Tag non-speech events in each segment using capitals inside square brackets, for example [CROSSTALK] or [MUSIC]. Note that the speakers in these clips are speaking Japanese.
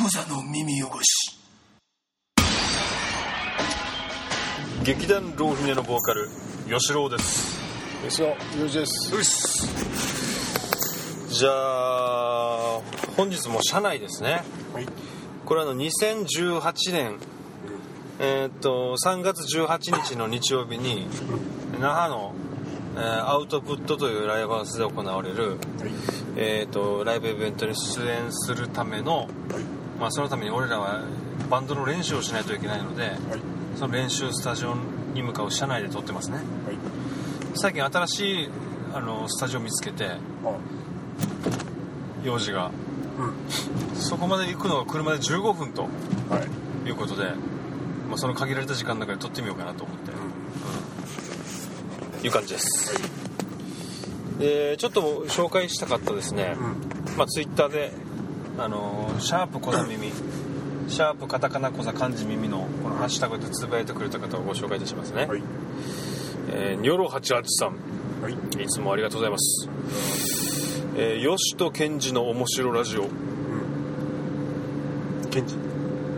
クザの耳汚し。劇団ローフィネのボーカル吉郎です。吉野裕二です。うっす。じゃあ本日も社内ですね。はい。これあの2018年えーっと3月18日の日曜日に那覇の、えーアウトプットというライブハウスで行われる、はい。えーっとライブイベントに出演するための、はいまあ、そのために俺らはバンドの練習をしないといけないのではい。その練習スタジオに向かう車内で撮ってますね。はい。最近新しいあのスタジオ見つけてあ用事が。うん。そこまで行くのが車で15分とはい。いうことで、まあ、その限られた時間の中で撮ってみようかなと思って、いう感じです。でちょっと紹介したかったですね、うん。まあ、ツイッターであのシャープ小座耳。シャープカタカナ小座漢字耳のこのハッシュタグでつぶやいてくれた方をご紹介いたしますね、はい。えーニョロ88さん。はい。いつもありがとうございます。えー、吉と健二の面白ラジオ。ケンジ？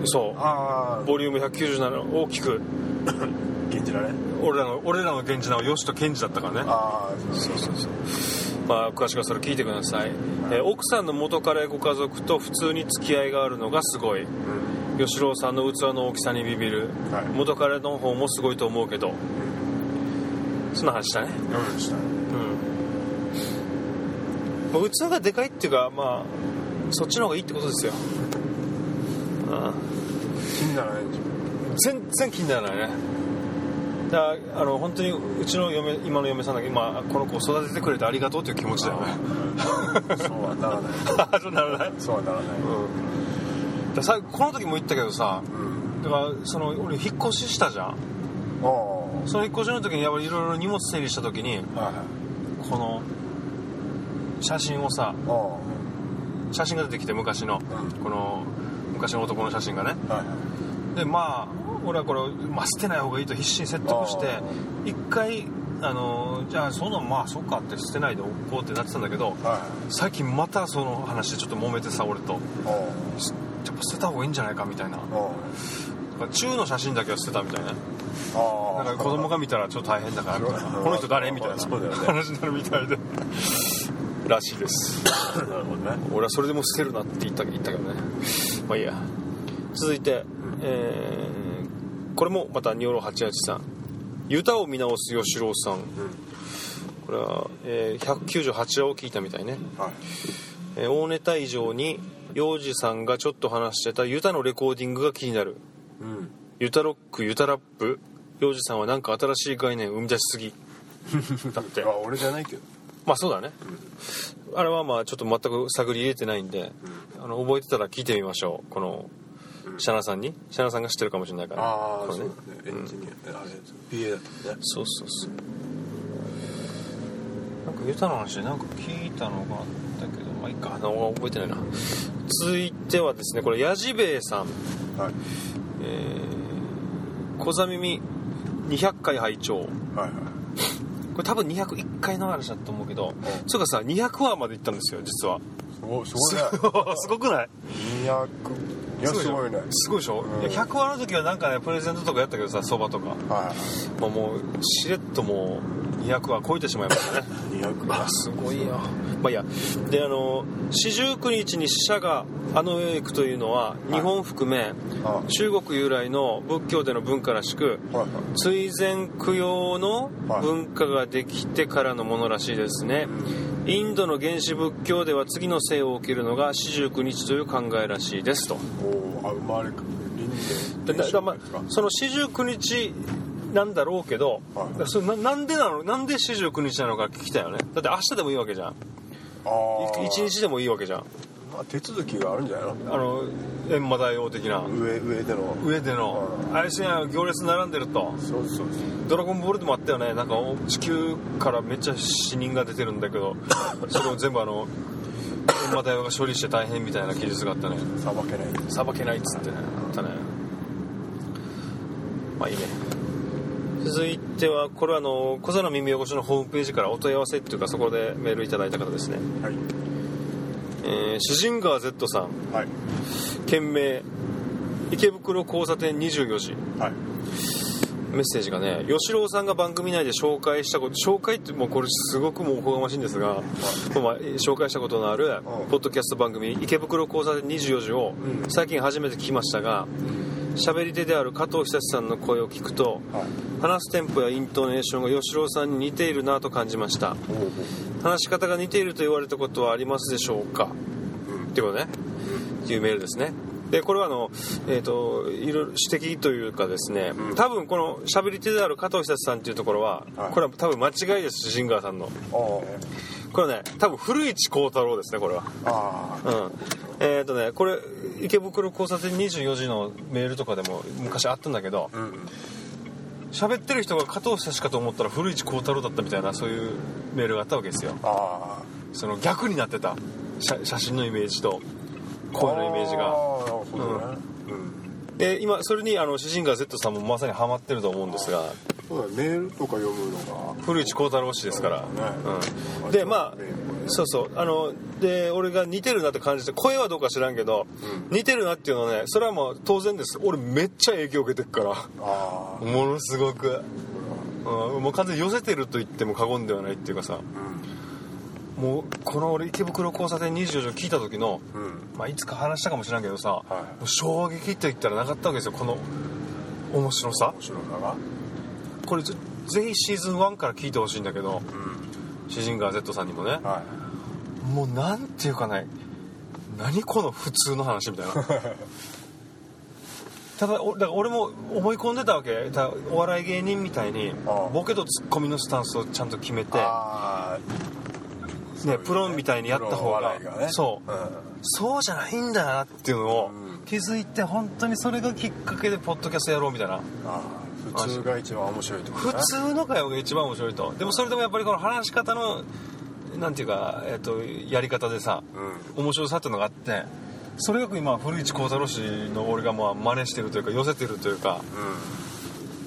そあう。ボリューム197大きく、あケンジだね。俺らの、俺らの源氏名は吉と健二だったからね。ああそうそうそうまあ、詳しくはそれ聞いてください。えー奥さんの元彼ご家族と普通に付き合いがあるのがすごい。うん吉郎さんの器の大きさにビビる。はい元彼の方もすごいと思うけど。そんな話だね。何でしたうん。まあ、器がでかいっていうか、まあ、そっちの方がいいってことですよ。ああ気にならない全然気にならないねだあの本当にうちの嫁今の嫁さんだけ今この子を育ててくれてありがとうという気持ちだよね。ょそうはならない。[LAUGHS] そうならない。そうはならない。うん。ださこの時も言ったけどさうん。だからその俺引っ越ししたじゃん。その引っ越しの時にやっぱりいろいろ荷物整理した時にはいはい。この写真をさあ写真が出てきて昔の。うん。この昔の男の写真がね。はい。でまあ俺はこれ、まあ、捨てない方がいいと必死に説得してあ一回あのじゃあそんなんまあそっかって捨てないでおこうってなってたんだけどはい。最近またその話でちょっと揉めてさ俺と。やっぱ捨てた方がいいんじゃないかみたいな。中の写真だけは捨てたみたいな。ああだから子供が見たらちょっと大変だからみたいなそう。この人誰みたいな。話になるみたいで。らしいです。なるほどね。俺はそれでも捨てるなって言った言ったけどね。まあいいや。続いて、えーこれもまたニョロ88さん「ユタを見直す吉郎さん」これは、えー198話を聞いたみたいね、はい。えー大ネタ以上に幼児さんがちょっと話してたユタのレコーディングが気になる。うん。ユタロックユタラップ。幼児さんはなんか新しい概念生み出しすぎ。[LAUGHS] だって。あ俺じゃないけど。まあそうだね、あれはまあちょっと全く探り入れてないんで、あの覚えてたら聞いてみましょう。このシャナさんに？シャナさんが知ってるかもしれないから。ああそうだね。エンジニアあれ PA だったね。そうそうそう。なんかユタの話でなんか聞いたのがあったけどまあいいか。あの覚えてないな。続いてはですねこれヤジベイさん。はい。えー、小座耳200回拝聴。はいはい。これ多分201回の話だと思うけどそうかさ200話まで行ったんですよ実は。すごいすごいね。[LAUGHS] すごくない？200いやすごい。ねすごいでしょ、うん。いや100話の時はなんかねプレゼントとかやったけどさそばとか、はまあ、もうしれっともう200話超えてしまいましたね。[LAUGHS] い200あすごいよ。まあいいや。であの四十九日に死者があの世へ行くというのは日本含めあ中国由来の仏教での文化らしくはいはい。追善供養の文化ができてからのものらしいですねインドの原始仏教では次の生を受けるのが四十九日という考えらしいですと。おおあ生まれその四十九日なんだろうけど、はい。だそれななんでなの？なんで四十九日なのか聞きたいよね。だって明日でもいいわけじゃん。ああい一日でもいいわけじゃんまあ手続きがあるんじゃないの？あの閻魔大王的な。上上での。上での。うん。あれしない行列並んでると。そうそうそう。ドラゴンボールでもあったよね。なんか地球からめっちゃ死人が出てるんだけど。[LAUGHS] それを全部あの閻魔大王が処理して大変みたいな記述があったね。さばけない。さばけないっつってね。あったね。まあいいね。続いてはこれはあの小座の耳汚しのホームページからお問い合わせっていうかそこでメールいただいた方ですね。はいええー、詩人川 Z さん。はい。件名。池袋交差点24時。はい。メッセージがね吉郎さんが番組内で紹介したこと紹介ってもうこれすごくもうおこがましいんですが、まあ、紹介したことのあるうん。ポッドキャスト番組「池袋交差点24時」をうん。最近初めて聞きましたが喋り手である加藤久志さんの声を聞くとはい。話すテンポやイントネーションが吉郎さんに似ているなと感じました。話し方が似ていると言われたことはありますでしょうか？うん。っていうことね。っていうメールですね。でこれはあの、えー、といろいろ指摘というかですね、うん。多分この喋り手である加藤久志さんっていうところは、はい。これは多分間違いですシンガーさんの。あこれね多分古市幸太郎ですねこれは。ああ。うん。えっ、とねこれ池袋交差点24時のメールとかでも昔あったんだけどあうん。喋ってる人が加藤久志かと思ったら古市幸太郎だったみたいなそういうメールがあったわけですよ。ああ。その逆になってた。写写真のイメージと声のイメージが。ああなるほどね。うんで今それにあの詩人が Z さんもまさにハマってると思うんですがそうだメールとか読むのが。古市幸太郎氏ですから、ね。うん、でまあそうそう。あので俺が似てるなって感じて声はどうか知らんけど、うん。似てるなっていうのはねそれはもう当然です。俺めっちゃ影響を受けてるから。ものすごく、うん、もう完全に寄せてると言っても過言ではないっていうかさ。うんもうこの俺池袋交差点24時を聞いた時の、うん。まあ、いつか話したかもしれんけどさ、い。もう衝撃と言ったらなかったわけですよこの面白さ。面白さが？これぜぜひシーズン1から聞いてほしいんだけどうん。詩人川 Z さんにもね。はもうなんていうかね何この普通の話みたいな。[LAUGHS] ただ俺も思い込んでたわけ。お笑い芸人みたいにボケとツッコミのスタンスをちゃんと決めいて、ああね、プロみたいにやった方がね。そう。うん。そうじゃないんだなっていうのをうん。気づいて本当にそれがきっかけでポッドキャストやろうみたいな。ああ普通が一番面白いと普ね通の会話が一番面白いと。でもそれでもやっぱりこの話し方のなんていうか、えっとやり方でさうん。面白さっていうのがあってそれが今古市幸太郎氏の俺がまあ真似してるというか寄せてるというか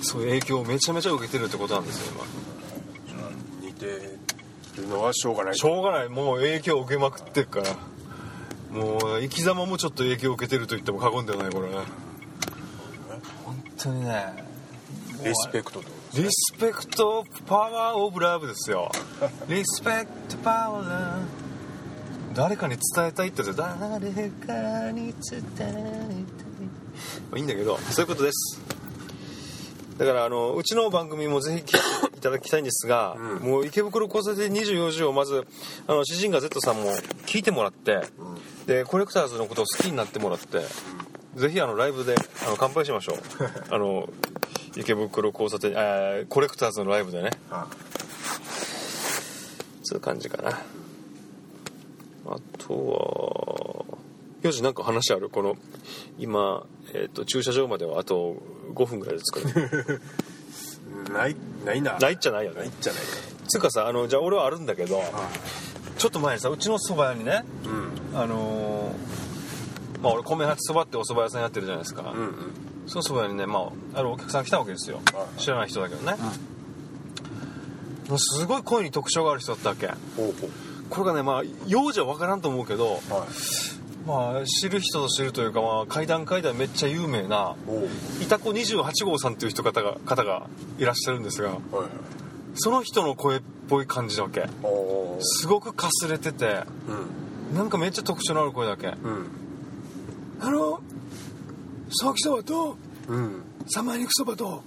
そういう影響をめちゃめちゃ受けてるってことなんですよ今。うん似てるのはしょうがない。しょうがない。もう影響を受けまくってるから。もう生き様もちょっと影響を受けてると言っても過言ではないこれね本当にね。リスペクトとリスペクトパワーオブラブですよ。[LAUGHS] リスペクトパワー。誰かに伝えたいって言って誰かに伝えたいまあいいんだけどそういうことです。だからあのうちの番組もぜひ聞いていただきたいんですが、うん。もう池袋交差点24時をまずあの詩人が Z さんも聞いてもらって、でコレクターズのことを好きになってもらって、ぜひあのライブであの乾杯しましょう。[LAUGHS] あの池袋交差点あーコレクターズのライブでね。あそういう感じかな。あとはよしなんか話ある？この今、えー、と駐車場まではあと5分ぐらいで着くるないないな。ないっちゃないよないねじゃない。つうかさあのじゃあ俺はあるんだけどかちょっと前にさうちの蕎麦屋にねうん。あのーまあ俺米八そばってお蕎麦屋さんやってるじゃないですか、うんうん。その蕎麦屋にね、まあ、あるお客さん来たわけですよ。はい。知らない人だけどね、もうすごい声に特徴がある人だったわけ。これがねまあ幼児は分からんと思うけどうはいまあ知る人ぞ知るというか、まあ、階段階段めっちゃ有名なおう。いたこ28号さんっていう人方が方がいらっしゃるんですがはいその人の声っぽい感じなわけ。すごくかすれててうん。なんかめっちゃ特徴のある声だけ。うん。あのソーキそばとうん。三肉そばと、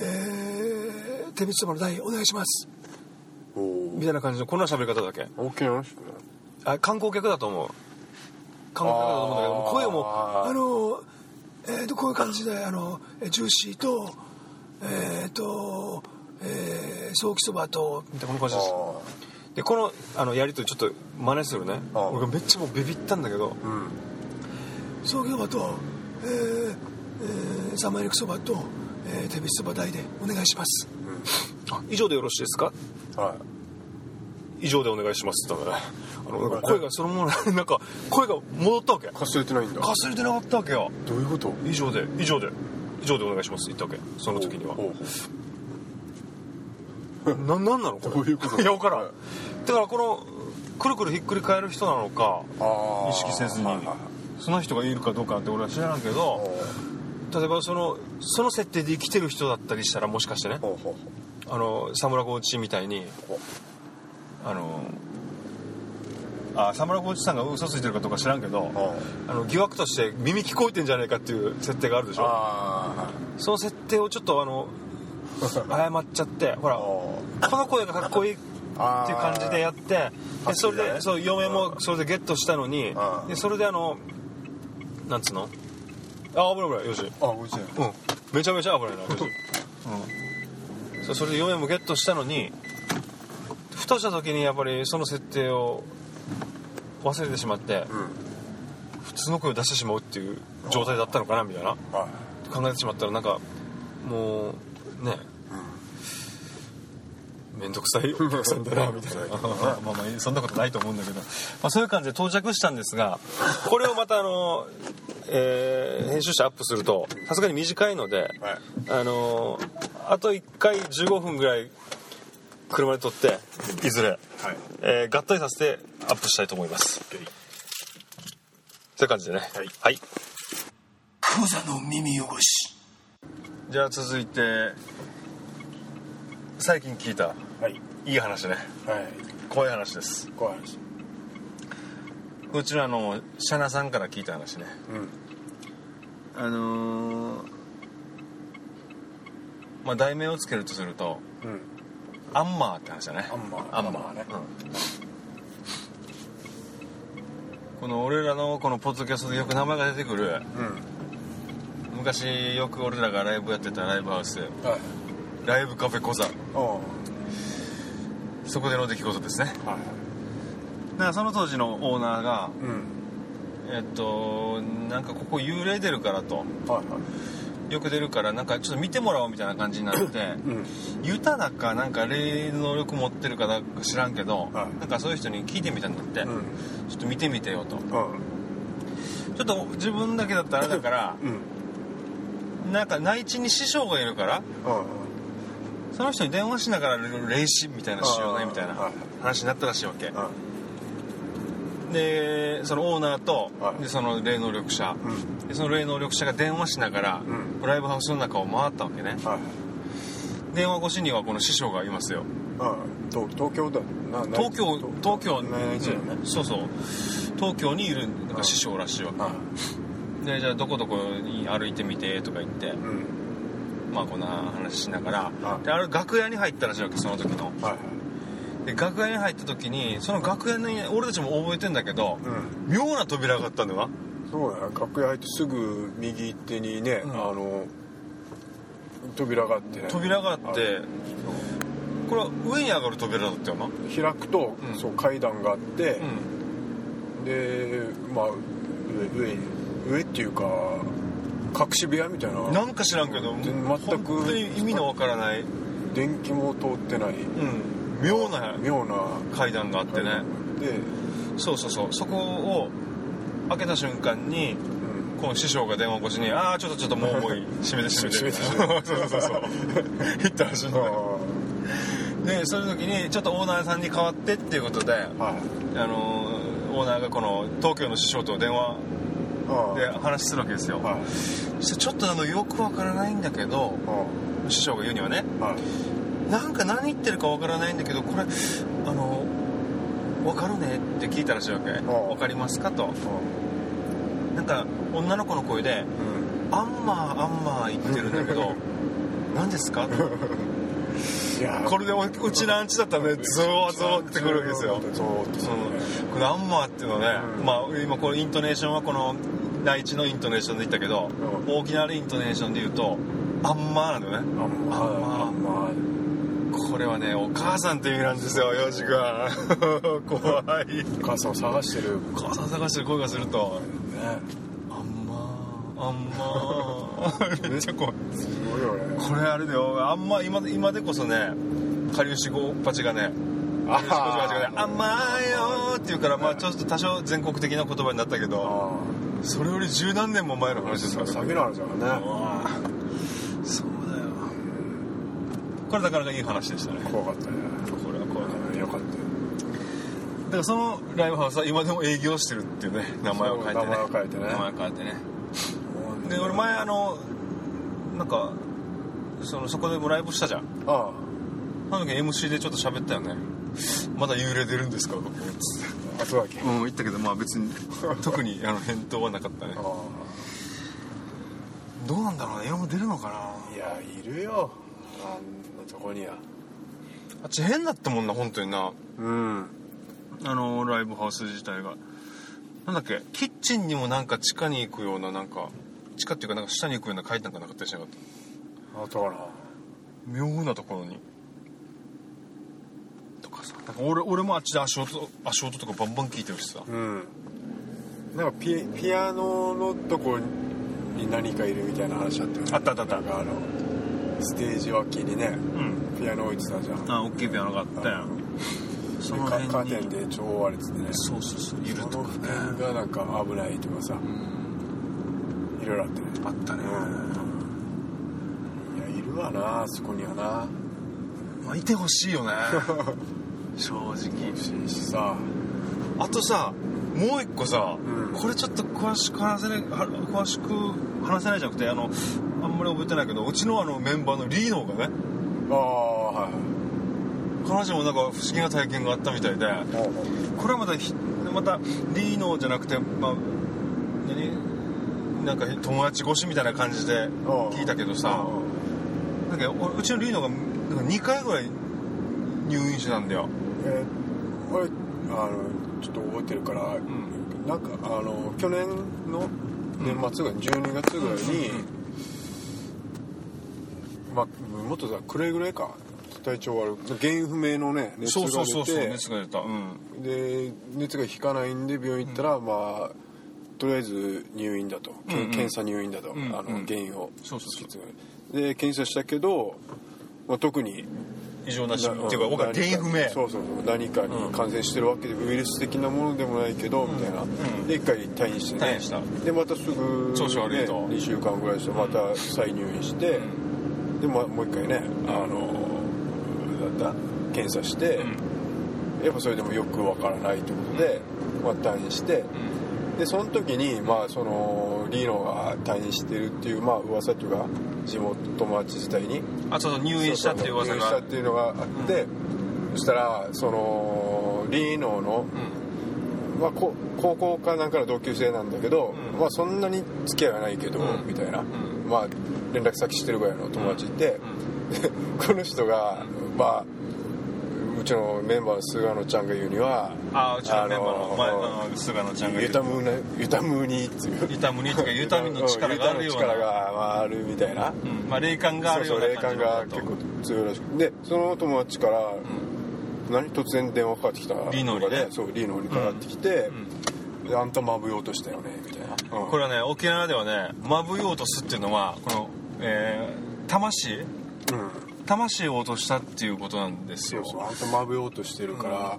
えー、手びつそばの台お願いします。みたいな感じのこんな喋り方だけ。大きな話ね。あ観光客だと思う観光客だと思うんだけど声もあのえー、とこういう感じであのえージューシーとえっ、とえー、ソーキそばとみたいなこんな感じです。あでこのあのやりとりちょっと真似するね。俺がめっちゃもうビビったんだけどあうん。ソーキそばとえー、えー、三枚肉そばと、えー、手びつそば台でお願いします。あ以上でよろしいですか？はい以上でお願いしますって言ったんだ声がそのまま [LAUGHS] なんか声が戻ったわけ。かすれてないんだ。かすれてなかったわけよ。どういうこと？以上で以上で以上でお願いしますって言ったわけ。その時には。[LAUGHS] ななんなのこれ？どういうこと？いや分からん、はいだからこのくるくるひっくり返る人なのか意識せずにその人がいるかどうかって俺は知らんけどほ例えばそのその設定で生きてる人だったりしたらもしかしてねあのサムラコーチみたいにあのあサムラコーチさんが嘘ついてるかどうか知らんけどあの疑惑として耳聞こえてんじゃないかっていう設定があるでしょ？あその設定をちょっとあの謝っちゃってほらあこの声がかっこいいっていう感じでやってでそれでそう嫁もそれでゲットしたのにうんでそれであのなんつうの？あ危ない危ないよし。あごめんなさい。うん。めちゃめちゃ危ないなよし。[LAUGHS] うん。それで嫁もゲットしたのにふとした時にやっぱりその設定を忘れてしまってうん普通の声を出してしまうっていう状態だったのかなみたいな。はい考えてしまったらなんかもうね面倒くさいお客さんだなみたいな。まあまあそんなことないと思うんだけど、まあ、そういう感じで到着したんですがこれをまたあの、えー編集してアップするとさすがに短いのではい。あのあと1回15分ぐらい車で撮っていずれ、はい。えー合体させてアップしたいと思います。そういう感じでね。はい。はい。クザの耳汚し。じゃあ続いて最近聞いたはい。いい話ね。はい。怖い話です。怖い話。こちらのシャナさんから聞いた話ね。うん。あのーまあ題名をつけるとするとうんアンマーって話だね。アンマーアンマーね。うん。この俺らのこのポッドキャストでよく名前が出てくる。うん。昔よく俺らがライブやってたライブハウス。はい。ライブカフェコザあそこでの出来事ですね。あはい。だからその当時のオーナーがうん。えっとなんかここ幽霊出るからと。はいはいよく出るからなんかちょっと見てもらおうみたいな感じになってうん。ユタだかなんか霊能力持ってるかだか知らんけど、はい。なんかそういう人に聞いてみたんだって、うん。ちょっと見てみてよと。うん。ちょっと自分だけだったらあれだからうん。なんか内地に師匠がいるからうん。その人に電話しながら霊視みたいなしようねみたいなはい。話になったらしいわけ。うんでそのオーナーと、はい。でその霊能力者、うん。でその霊能力者が電話しながら、うん。ライブハウスの中を回ったわけね。はい。電話越しにはこの師匠がいますよ。うん東東京だ東京東京。ねうんそうそう東京にいるなんか師匠らしいわけ、はでじゃあどこどこに歩いてみてとか言っていうんまあこんな話しながらはいであれ楽屋に入ったらしいわけその時のはいで楽屋に入った時にその楽屋に俺たちも覚えてんだけどうん。妙な扉があったんだよ。なそうだよ。楽屋入ってすぐ右手にね、うん。あの扉があって。ね扉があってこれは上に上がる扉だったよな。開くと、うん。そう階段があってう、ん。でまあ上上に上っていうか隠し部屋みたいな。なんか知らんけど全く本当に意味のわからない、電気も通ってない。うん、妙な妙な。階段があってね。で、そうそうそう。そこを開けた瞬間にうん、この師匠が電話越しに「ああちょっとちょっともう重い閉めて閉めて」[LAUGHS] 閉めて。[LAUGHS] そうそうそう言ったらしいんだよあでそう [LAUGHS] いう時にちょっとオーナーさんに代わってっていうことであはい。あのオーナーがこの東京の師匠と電話あで話するわけですよ。はい。ちょっとあのよくわからないんだけどあ師匠が言うにはねはいなんか何言ってるかわからないんだけどこれあのわかるねって聞いたらしいわけ。わかりますかと。なんか女の子の声でうん「アンマーアンマー」言ってるんだけど [LAUGHS] 何ですか？これでおうちのアンチだったらねゾワゾワってくるわけですよ。ゾワってするねこのアンマーっていうのはね、うん。まあ今このイントネーションはこの内地のイントネーションで言ったけど、うん。沖縄のイントネーションで言うとアンマーなんだよね。あんまあんまあんまこれはねお母さんって意味なんですよヨシ君。[LAUGHS] 怖い。お母さんを探してる。お母さん探してる声がすると。ね。あんまーあんま。ー [LAUGHS] めっちゃ怖い。すごいよね。これあれだよ。あんま今今でこそねかりゆしごパチがねかりゆしごパチがね「あんまーよ」って言うからまあちょっと多少全国的な言葉になったけどあそれより十何年も前のあ話ですから詐欺の話だからね。そうこれなかなかいい話でしたね。怖かったね。これは怖かっうんよかったよ。からそのライブハウスは今でも営業してるっていうね名前を変えてね。名前を変えてね。名前を変えてね。で俺前あのなんかそのそこでもライブしたじゃん。ああ。の時 MC でちょっと喋ったよね。まだ幽霊出るんですか？とかああそうだっけ、うん言ったけどまあ別に特にあの返答はなかったね。あどうなんだろうね。今も出るのかな？あいやいるよあんなとこには。あっち変だったもんな本当にな。うん。あのライブハウス自体が。なんだっけ？キッチンにもなんか地下に行くようななんか地下っていうかなんか下に行くような階段がなかったりしなかった？あとかな。妙なところに。とかさ。なんか俺俺もあっちで足音足音とかバンバン聞いてるしさ。うん。なんかピピアノのとこに何かいるみたいな話あったよね。あったあったあった。あのステージ脇にねうん。ピアノ置いてたじゃん。あ大きいピアノがあったよ。そのでカカーテンで超割れててね。そうそうそういるとかね。辺がなんか危ないとかさいろいろあってね。あったね。いやいるわなあそこにはな。まあいてほしいよね。[LAUGHS] 正直。しいしさ。あとさもう一個さ、うん。これちょっと詳しく話せないは詳しく話せないじゃなくてあのまり覚えてないけどうちのあのメンバーのリーノーがねああはい彼女もなんか不思議な体験があったみたいではいこれはまたひまたリーノーじゃなくてまあ何なんか友達越しみたいな感じで聞いたけどさなんかおうちのリーノーがなんか2回ぐらい入院してたんだよ。えー俺あのちょっと覚えてるから、なんかあの去年の年末ぐらい、12月ぐらいに、まあもっとさくれぐれか体調悪い原因不明のね熱が出そうそうそうて熱が出た。うん。で熱が引かないんで病院行ったら、まあとりあえず入院だと、けうんうん。検査入院だと、んあの原因をそうそうそう。突き詰めで検査したけど、まあ、特に異常なしなっていうか僕は原因不明。そうそうそう。何かに感染してるわけで、ウイルス的なものでもないけど、みたいな、ん。で一回退院してね。退院した。でまたすぐ、調子悪いと。2週間ぐらいしてまた再入院して、でまもう一回ねあのだ検査して、やっぱそれでもよくわからないということで、まあ、退院して、でその時にまあそのリーノが退院してるっていうまあ噂というか地元友達自体にあそうそう入院したっていう噂が。入院したっていうのがあって、そしたらそのリーノの、まあ、こ高校かなんかの同級生なんだけど、うん。まあそんなに付き合いはないけど、うん。みたいな、ん。まあ連絡先してるぐらいの友達いて、で [LAUGHS] この人がまあうちのメンバー菅野ちゃんが言うにはあうちのメンバーの前あのあの菅野ちゃんが言う。ユタムねユタムにっていう。ユタムにとかユタミの力があるような。力があるみたいな、うん。まあ霊感があるようなそうそう感じの霊感が結構強いらしくでその友達から、何突然電話かかってきたリーノにねとかで？そうリーノにかかってきて、であんたまぶようとしたよねみたいな、うん。これはね沖縄ではねまぶようとすっていうのはこの、えー魂？うん。魂を落としたっていうことなんですよ。そうそう。あんたまぶようとしてるから、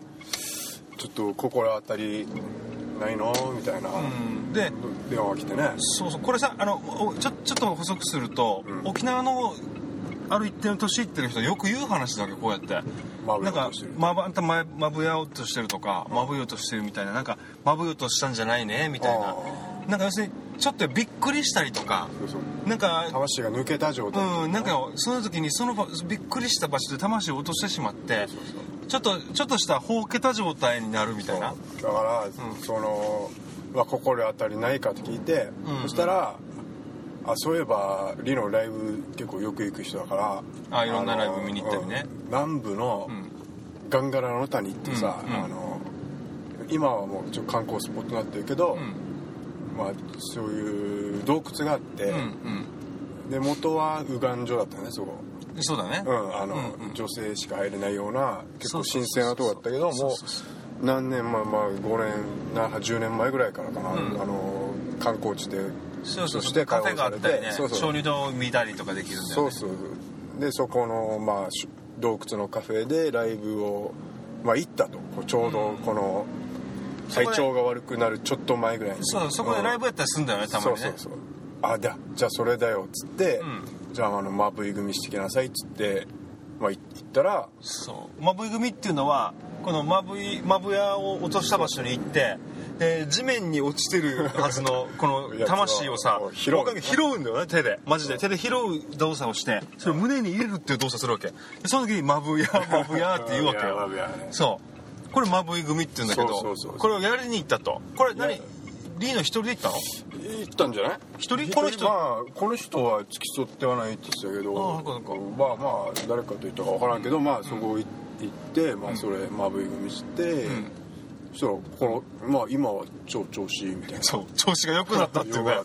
ちょっと心当たりないの？みたいな、うん。で電話が来てね。そうそう。これさあのおちょちょっと補足すると、うん。沖縄のある一定の年いってる人はよく言う話だけどこうやって。まぶなんかまぶままぶやおうとしてるとかまぶようとしてるみたいな。なんかまぶようとしたんじゃないね？みたいな。あなんか要するにちょっとびっくりしたりとかなんか魂が抜けた状態。うんなんかその時にその場びっくりした場所で魂を落としてしまってちょっとちょっとしたほうけた状態になるみたいな。だから、その、まあ、心当たりないかって聞いて、うん。そしたらあそういえばリノライブ結構よく行く人だからあいろんなのライブ見に行ったりね。うん。南部のうん。ガンガラの谷ってさ、うんうん。あの今はもうちょっと観光スポットになってるけど、うんまあ、そういう洞窟があって、うんで元は右岸所だったよねそこ。うんそうだね。うん、あの、うんうん。女性しか入れないような結構そうそうそう神聖なとこだったけどもそうそうそう何年前まあ5年な10年前ぐらいからかな、うん。あの観光地でそうそうとしてそうカフェがあっ鍾乳洞を見たりとかできるんだよね。そうそう。でそこの、まあ、し洞窟のカフェでライブを、まあ、行ったと。ちょうどこのそこで体調が悪くなるちょっと前ぐらいに。そうそこでライブやったりするんだよねたまにね。そうそうそう。あじゃあじゃあそれだよっつって、うん。じゃああのまぶい組してきなさいっつってまあい行ったらそう。マブイ組っていうのはこのマブイマブヤを落とした場所に行ってで地面に落ちてるはずの [LAUGHS] この魂をさ拾う他に拾うんだよね手で。マジで。手で拾う動作をしてそれを胸に入れるっていう動作するわけ。でその時にマブヤマブヤって言うわけよ。[LAUGHS] ね。そうこれマブイ組って言うんだけどそうそうそうこれをやりに行ったと。これ何？リーノ一人で行ったの？行ったんじゃない？一人？この人？まあこの人は付き添ってはないって言ってたけどああそうかまあまあ誰かと言ったか分からんけどまあそこ行って、まあそれまぶい組して、そしたらこのまあ今は超調子いいみたいな。そう調子が良くなったっていうか。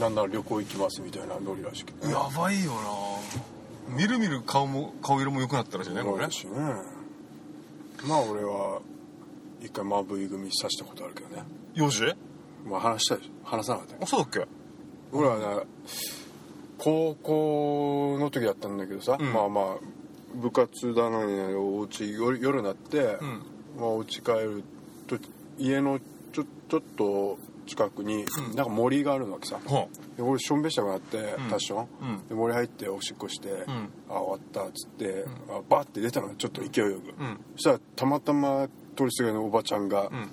なんなら旅行行きますみたいなノリらしくて。やばいよな。みるみる顔も顔色も良くなったらしいねこれねまあ俺は一回まぶい組さしたことあるけどね。幼児まあ話したでしょ話さなかったよ。あそうだっけ？俺はね高校の時だったんだけどさ、ん。まあまあ部活だのにねお家夜夜になって、ん。まあお家帰ると家のちょちょっと近くに、なんか森があるわけさ。ほで俺しょんべしたくなって、タッション、うん。で森入っておしっこして、ん。あ終わったっつって、あバッて出たのちょっと勢いよく、うん。そしたらたまたま通りすがりのおばちゃんが、ん。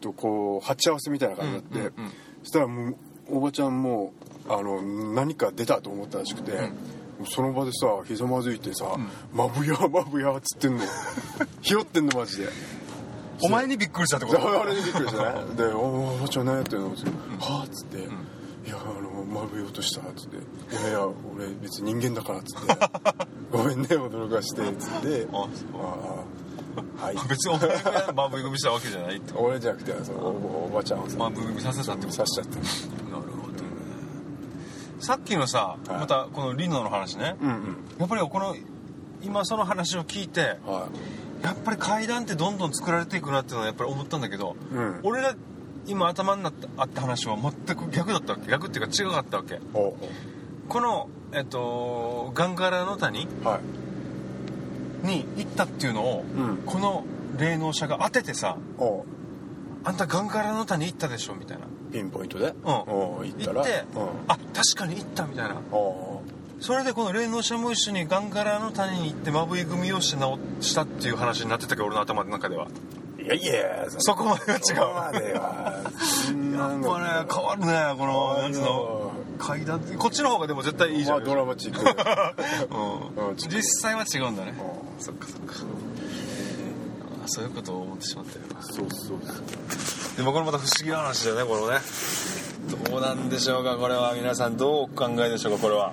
とこう鉢合わせみたいな感じになって、そしたらもうおばちゃんもあの何か出たと思ったらしくて、その場でさひざまずいてさ「まぶやまぶや」っつってんの拾 [LAUGHS] ってんのマジで。お前にびっくりしたってこと？あれにびっくりしたね。で「おおばちゃん何やってんの?」って「はあ」っつって「いやあのまぶようとした」っつって「いやいや俺別に人間だから」っつって「ごめんね驚かして」っつって「あああはい」別にお前がマブ組したわけじゃないって。俺じゃなくてそのおおばちゃんをさマブ組させたってこと？刺しちゃったなるほどね。さっきのさはい。またこのリノの話ね。うんうん。やっぱりこの今その話を聞いてはやっぱり階段ってどんどん作られていくなっていうのはやっぱり思ったんだけど、うん。俺が今頭になったあった話は全く逆だったわけ逆っていうか違かったわけ。このえっとガンガラの谷うはい。に行ったっていうのを、うん。この霊能者が当ててさおう「あんたガンガラの谷行ったでしょ」みたいな。ピンポイントで？うん。行ったら？行って、うん。あ確かに行ったみたいな。おそれでこの霊能者も一緒にガンガラの谷に行ってまぶい組をして直したっていう話になってたけど俺の頭の中では。ういやいやそこまでは違うまではやっぱね変わるねこのなんつうの階段こっちの方がでも絶対いいじゃん、まあドラマチック。[LAUGHS] うん。うん実際は違うんだね。うそっかそっか。あそういうことを思ってしまったよそうそうでもこれまた不思議な話だよねこれね。どうなんでしょうかこれは。皆さんどうお考えでしょうかこれは。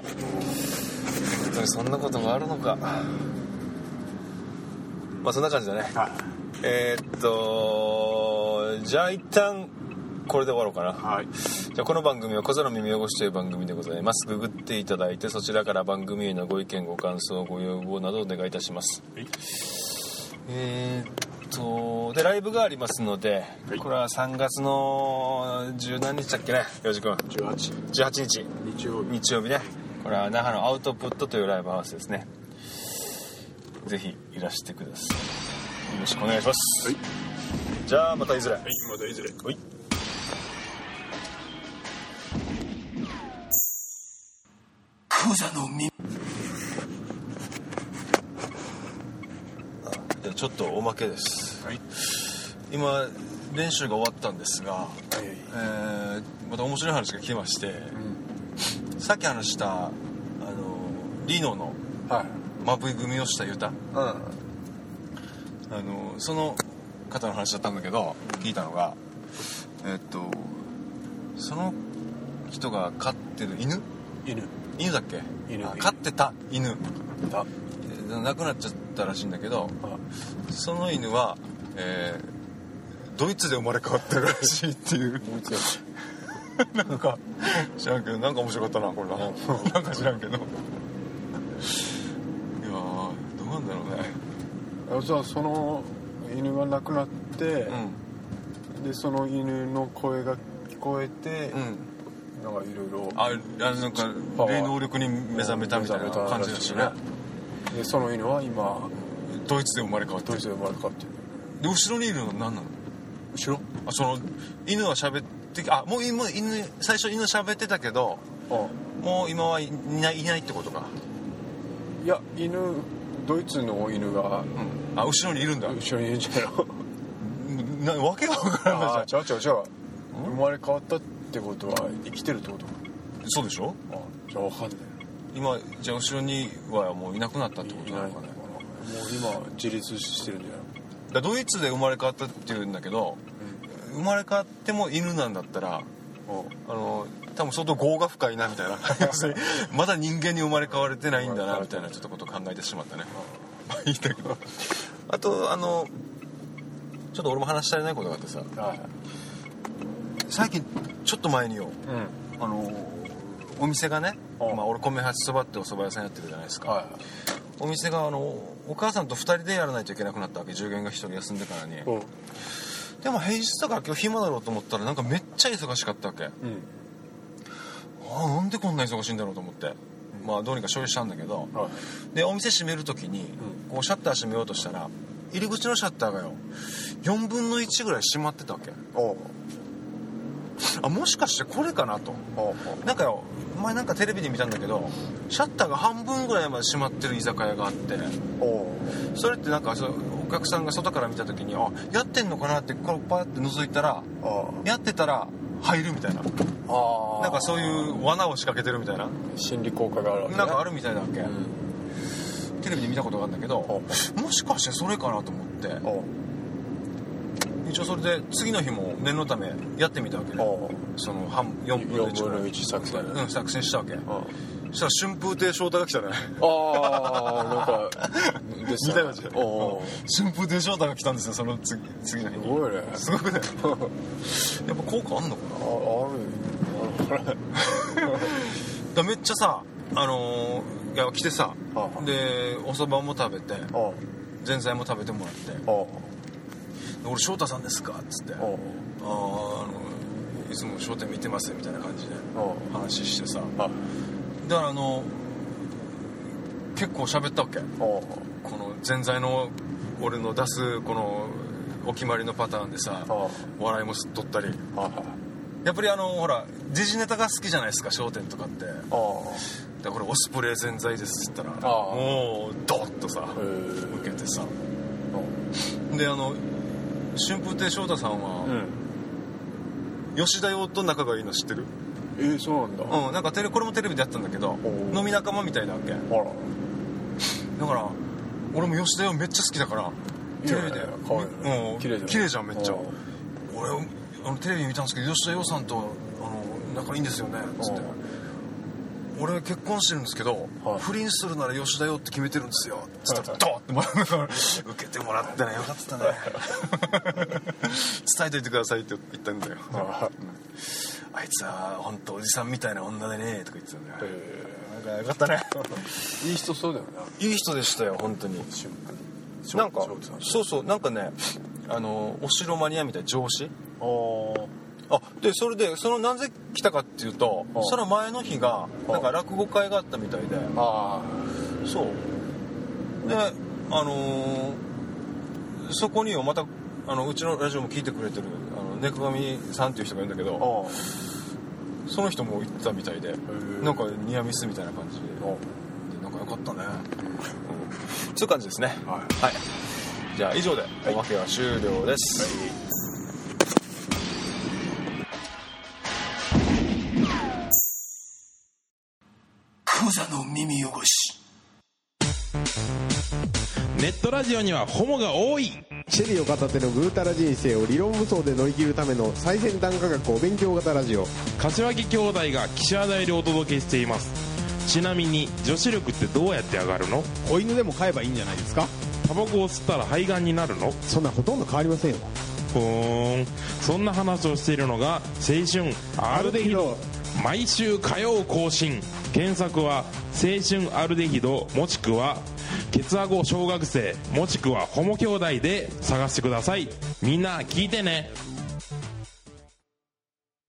本当にそんなことがあるのか。まあそんな感じだね。はい。えーっとじゃあ一旦これで終わろうかな。はい。じゃあこの番組は「小座の耳汚し」という番組でございます。ググっていただいてそちらから番組へのご意見ご感想ご要望などお願いいたしますえーっとでライブがありますので、はい。これは3月の十何日だっけね洋次君。18 18日。日曜日。日曜日ね。これは那覇のアウトプットというライブハウスですね。ぜひいらしてください。よろしくお願いします、はい。じゃあまたいずれ。はいまたいずれ。はい。クザの耳ちょっとおまけです。はい。今練習が終わったんですが、はい。えーまた面白い話が来てまして、さっき話したあのリノのはい。マブイ組をしたユタ。うん。あのその方の話だったんだけど聞いたのがえっとその人が飼ってる犬？犬。犬だっけ？犬あ飼ってた犬。だえー亡くなっちゃったらしいんだけどあ。その犬は、えードイツで生まれ変わったらしいっていう。[LAUGHS] なんか知らんけどなんか面白かったなこれななんか知らんけど。いやーどうなんだろうね。あじゃあその犬が亡くなって、うでその犬の声が聞こえて、んうん。なんかいろいろ。ああなんか霊能力に目覚めたみたいな感じだしねでその犬は今ドイツで生まれ変わってドイツで生まれ変わってる。で後ろにいるのは何なの？後ろ？あその犬は喋ってあもう今犬最初犬喋ってたけどあもう今はいないいないってことか。いや犬ドイツの犬があ後ろにいるんだ。後ろにいるんじゃないの？[LAUGHS] なわけが分からないあじゃあ違う違う違う。生まれ変わったってことは生きてるってこと？んそうでしょ？あじゃあ分かんない今じゃあ後ろにはもういなくなったってこといないのかね。なもう今自立してるんじゃない？だドイツで生まれ変わったっていうんだけど、生まれ変わっても犬なんだったらあの多分相当業が深いなみたいな [LAUGHS] まだ人間に生まれ変われてないんだなみたいなちょっとことを考えてしまったね。まあいいんだけど。あとあのちょっと俺も話し足りないことがあってさ。はい。最近ちょっと前にようん。あのお店がね、う。んまあ、俺米八そばってお蕎麦屋さんやってるじゃないですか、はお店があのお母さんと2人でやらないといけなくなったわけ。従業員が1人休んでからに、いうん。でも平日だから今日暇だろうと思ったらなんかめっちゃ忙しかったわけ。あうん。あなんでこんな忙しいんだろうと思って、まあどうにか処理したんだけど。はい。でお店閉める時にこうシャッター閉めようとしたら入り口のシャッターがよ4分の1ぐらい閉まってたわけ。あもしかしてこれかなと。なんかよ前なんかテレビで見たんだけどシャッターが半分ぐらいまで閉まってる居酒屋があってそれってなんかそうお客さんが外から見た時にあやってんのかなってこうパーって覗いたらあやってたら入るみたいな。あなんかそういう罠を仕掛けてるみたいな。心理効果があるね。なんかあるみたいだっけ、うん。テレビで見たことがあるんだけどおもしかしてそれかなと思って一応それで次の日も念のためやってみたわけね。その半4分の1 4分の1作戦。うん作戦したわけ。うんそしたら春風亭昇太が来たね。ああなんか [LAUGHS] です見たよ春風亭昇太が来たんですよその次次の日。にすごいね。すごくね。[LAUGHS] やっぱ効果あんのかな？あある [LAUGHS] だめっちゃさあのーいや来てさああ。でお蕎麦も食べて前菜も食べてもらって。おう「俺翔太さんですか?」っつって「あああのいつも商店見てますよ」みたいな感じで。話してさ。あ。だからあの結構喋ったわけ。この前菜の俺の出すこのお決まりのパターンでさ笑いも取ったり。あやっぱりあのほら時事ネタが好きじゃないですか『笑点』とかって。だからこれオスプレイ全財ですって言ったらもうドッとさ受けてさ。であの春風亭昇太さんは、うん。吉田洋と仲がいいの知ってる？えー、そうなんだ。うんなんかテレこれもテレビでやったんだけどお飲み仲間みたいなわけ。だあら。から俺も吉田洋めっちゃ好きだからテレビで。可愛いね。うん。綺麗じゃん。綺麗じゃんめっちゃ。う。ん俺あのテレビ見たんですけど吉田洋さんとあの仲いいんですよねつって俺結婚してるんですけど、はい。不倫するなら吉田洋って決めてるんですよ。つったらドーってま受けてもらってね。よかったね。伝えといてくださいって言ったんだよ。ああいつは本当おじさんみたいな女でねとか言ってたんだよ。えなんかよかったね。ー [LAUGHS] いい人そうだよないい人でしたよ本当に。なんかそうそうなんかねあのお城マニアみたいな上司。あーあでそれでそのなぜ来たかっていうとあその前の日がなんか落語会があったみたいで。あそう。であのーそこによまたあのうちのラジオも聞いてくれてるあの猫神さんっていう人がいるんだけあどあその人も行ってたみたいでーなんかニアミスみたいな感じで。あでなんかよかったね、うん、そういう感じですね。はい。はい。じゃあ以上でおまけは終了です、クザの耳汚し。ネットラジオにはホモが多い。シェリーを片手のぐうたら人生を理論武装で乗り切るための最先端科学お勉強型ラジオ。柏木兄弟が岸和田よりお届けしています。ちなみに女子力ってどうやって上がるの？子犬でも飼えばいいんじゃないですか？タバコを吸ったら肺がんになるの？そんなほとんど変わりませんよ。ふーん。そんな話をしているのが青春アルデヒド。毎週火曜更新検索は青春アルデヒドもしくはケツアゴ小学生もしくはホモ兄弟で探してください。みんな聞いてね。